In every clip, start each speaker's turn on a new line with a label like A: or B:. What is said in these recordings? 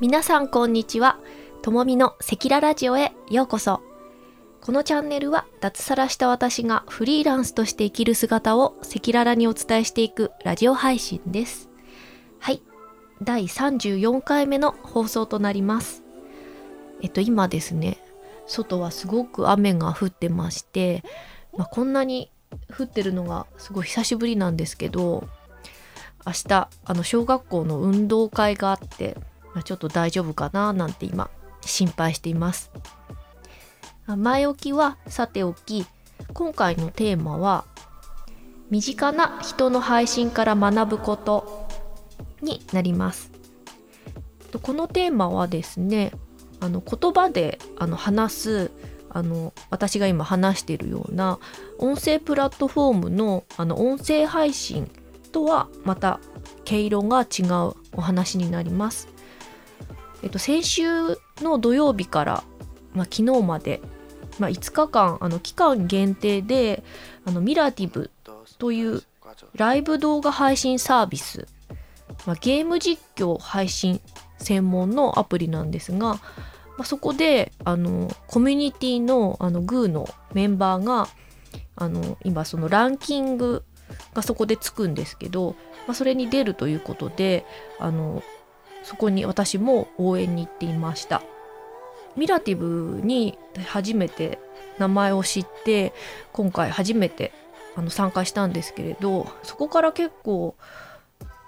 A: 皆さんこんにちは。ともみのセキララジオへようこそ。このチャンネルは脱サラした私がフリーランスとして生きる姿をセキララにお伝えしていくラジオ配信です。はい。第34回目の放送となります。えっと今ですね外はすごく雨が降ってまして、まあ、こんなに降ってるのがすごい久しぶりなんですけど明日あの小学校の運動会があってちょっと大丈夫かななんて今心配しています前置きはさておき今回のテーマは身近な人の配信から学ぶことになりますこのテーマはですねあの言葉であの話すあの私が今話しているような音声プラットフォームのあの音声配信とはまた毛色が違うお話になります。えっと、先週の土曜日から、まあ、昨日まで、まあ、5日間あの期間限定であのミラティブというライブ動画配信サービス、まあ、ゲーム実況配信専門のアプリなんですが、まあ、そこであのコミュニティのあのグーのメンバーがあの今そのランキングがそこでつくんですけど、まあ、それに出るということであのそこに私も応援に行っていました。ミラティブに初めて名前を知って今回初めてあの参加したんですけれどそこから結構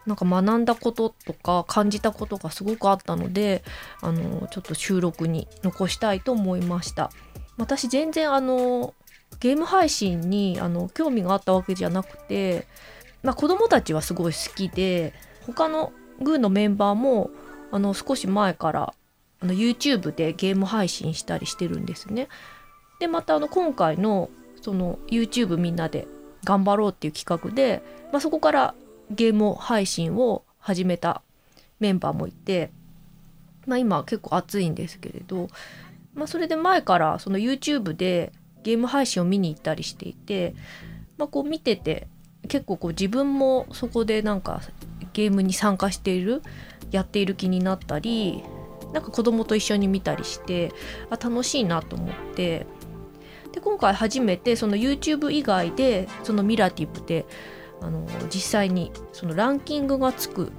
A: なんか学んだこととか感じたことがすごくあったのであのちょっと収録に残したいと思いました。私全然あのゲーム配信にあの興味があったわけじゃなくて、まあ、子供たちはすごい好きで他のグーのメンバーもあの少し前からあの YouTube でゲーム配信したりしてるんですね。でまたあの今回のその YouTube みんなで頑張ろうっていう企画で、まあ、そこからゲーム配信を始めたメンバーもいて、まあ、今結構熱いんですけれど、まあ、それで前からその YouTube でゲーム配信を見に行ったりしていて、まあ、こう見てて結構こう自分もそこでなんかゲームに参加しているやっている気になったりなんか子供と一緒に見たりしてあ楽しいなと思って。で今回初めてその YouTube 以外でそのミラティブであの実際にそのランキングがつく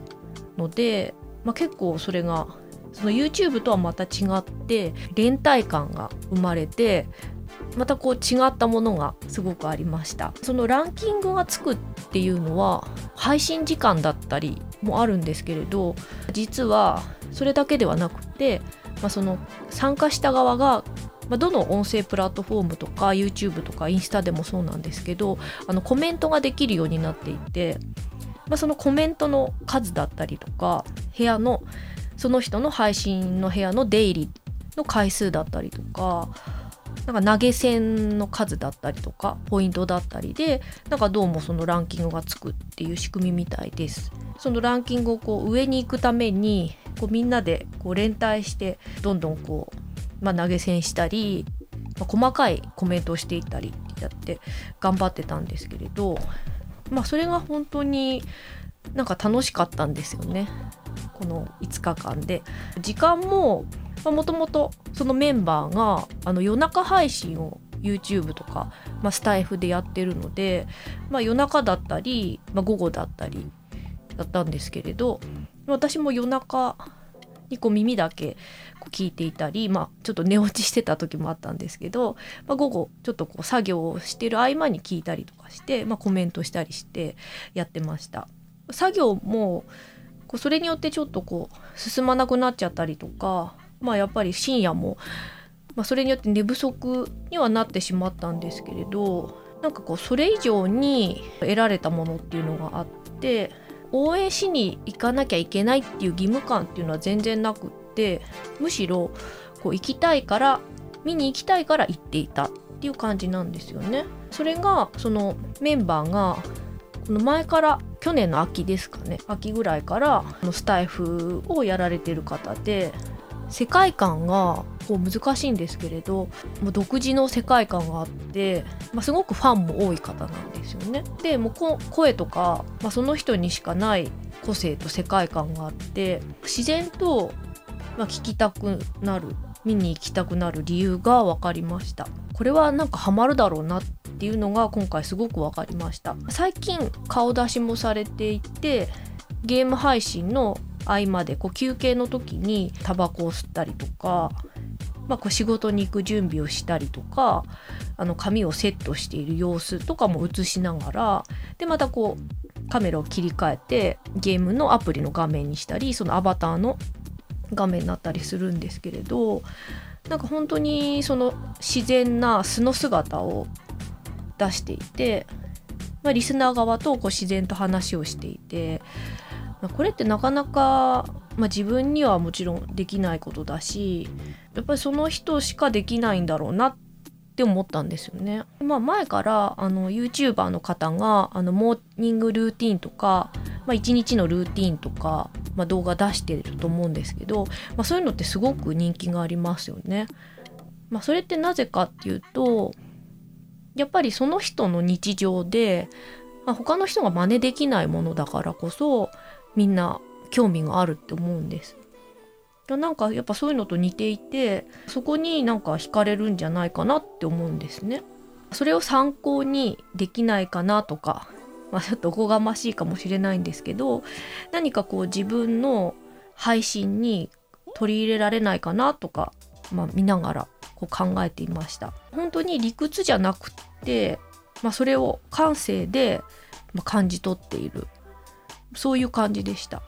A: ので、まあ、結構それがその YouTube とはまた違って連帯感が生まれてまたこう違ったものがすごくありました。そのランキングがつくっていうのは配信時間だったりもあるんですけれど実はそれだけではなくて、まあ、その参加した側がま、どの音声プラットフォームとか YouTube とかインスタでもそうなんですけどあのコメントができるようになっていて、まあ、そのコメントの数だったりとか部屋のその人の配信の部屋の出入りの回数だったりとかなんか投げ銭の数だったりとかポイントだったりでなんかどうもそのランキングがつくっていう仕組みみたいです。そのランキングをこう上に行くためにこうみんなでこう連帯してどんどんこう、まあ、投げ銭したり、まあ、細かいコメントをしていったりってやって頑張ってたんですけれど、まあ、それが本当になんか楽しかったんですよねこの5日間で。時間ももともとそのメンバーがあの夜中配信を YouTube とか、まあ、スタイフでやってるので、まあ、夜中だったり、まあ、午後だったりだったんですけれど私も夜中にこう耳だけこう聞いていたり、まあ、ちょっと寝落ちしてた時もあったんですけど、まあ、午後ちょっとこう作業をしてる合間に聞いたりとかして、まあ、コメントしたりしてやってました。作業もこうそれによってちょっとこう進まなくなっちゃったりとかまあやっぱり深夜も、まあ、それによって寝不足にはなってしまったんですけれどなんかこうそれ以上に得られたものっていうのがあって応援しに行かなきゃいけないっていう義務感っていうのは全然なくってむしろこう行きたいから見に行きたいから行っていたっていう感じなんですよね。それがそのメンバーがこの前から去年の秋ですかね秋ぐらいからスタイフをやられてる方で世界観がこう難しいんですけれどもう独自の世界観があって、まあ、すごくファンも多い方なんですよね。でもう声とか、まあ、その人にしかない個性と世界観があって自然とま、聞きたくなる見に行きたくなる理由が分かりましたこれはなんかハマるだろうなってていうのが今回すごく分かりました。最近顔出しもされていてゲーム配信の合間でこう休憩の時にタバコを吸ったりとか、まあ、こう仕事に行く準備をしたりとかあの髪をセットしている様子とかも映しながらでまたこうカメラを切り替えてゲームのアプリの画面にしたりそのアバターの画面になったりするんですけれどなんか本当にその自然な素の姿を出していて、まあ、リスナー側とこう自然と話をしていて、まあ、これってなかなか、まあ、自分にはもちろんできないことだしやっぱりその人しかできないんだろうなって思ったんですよね。まあ、前からあの YouTuber の方があのモーニングルーティンとか、まあ、1日のルーティンとかまあ、動画出してると思うんですけど、まあ、そういうのってすごく人気がありますよね。まあ、それってなぜかっていうとやっぱりその人の日常で、まあ、他の人が真似できないものだからこそみんな興味があるって思うんです。なんかやっぱそういうのと似ていてそこになんか惹かれるんじゃないかなって思うんですね。それを参考にできないかなとかまあ、ちょっとおこがましいかもしれないんですけど何かこう自分の配信に取り入れられないかなとか、まあ、見ながらこう考えていました。本当に理屈じゃなくて、まあ、それを感性で感じ取っている。そういう感じでした。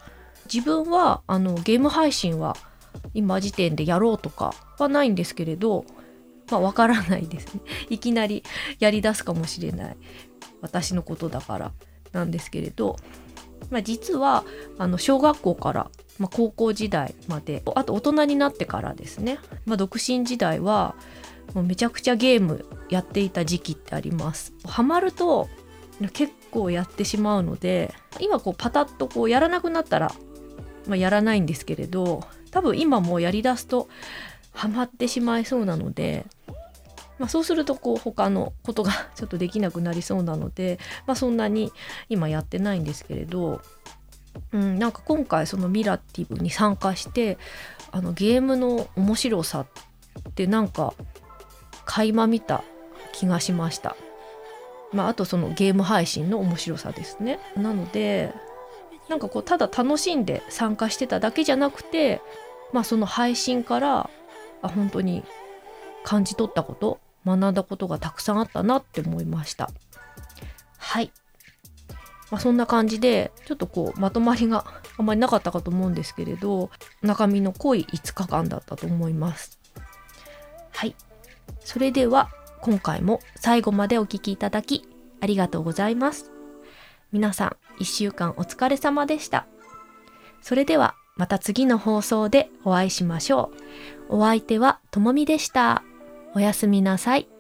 A: 自分はあのゲーム配信は今時点でやろうとかはないんですけれどまあわからないですね。いきなりやりだすかもしれない。私のことだからなんですけれど、まあ、実はあの小学校から、まあ、高校時代まであと大人になってからですね、まあ、独身時代はもうめちゃくちゃゲームやっていた時期ってあります。ハマると結構やってしまうので今こうパタッとこうやらなくなったら、まあ、やらないんですけれど多分今もうやりだすとハマってしまいそうなのでまあ、そうするとこう他のことが ちょっとできなくなりそうなので、まあ、そんなに今やってないんですけれど、うん、なんか今回そのミラティブに参加してあのゲームの面白さってなんか垣間見た気がしました。まあ、あとそのゲーム配信の面白さですね。なのでなんかこうただ楽しんで参加してただけじゃなくて、まあ、その配信からあ本当に感じ取ったこと学んだことがたくさんあったなって思いましたはい、まあ、そんな感じでちょっとこうまとまりがあんまりなかったかと思うんですけれど中身の濃い5日間だったと思います。はい。それでは今回も最後までお聴きいただきありがとうございます。皆さん1週間お疲れ様でした。それではまた次の放送でお会いしましょう。お相手はともみでした。おやすみなさい。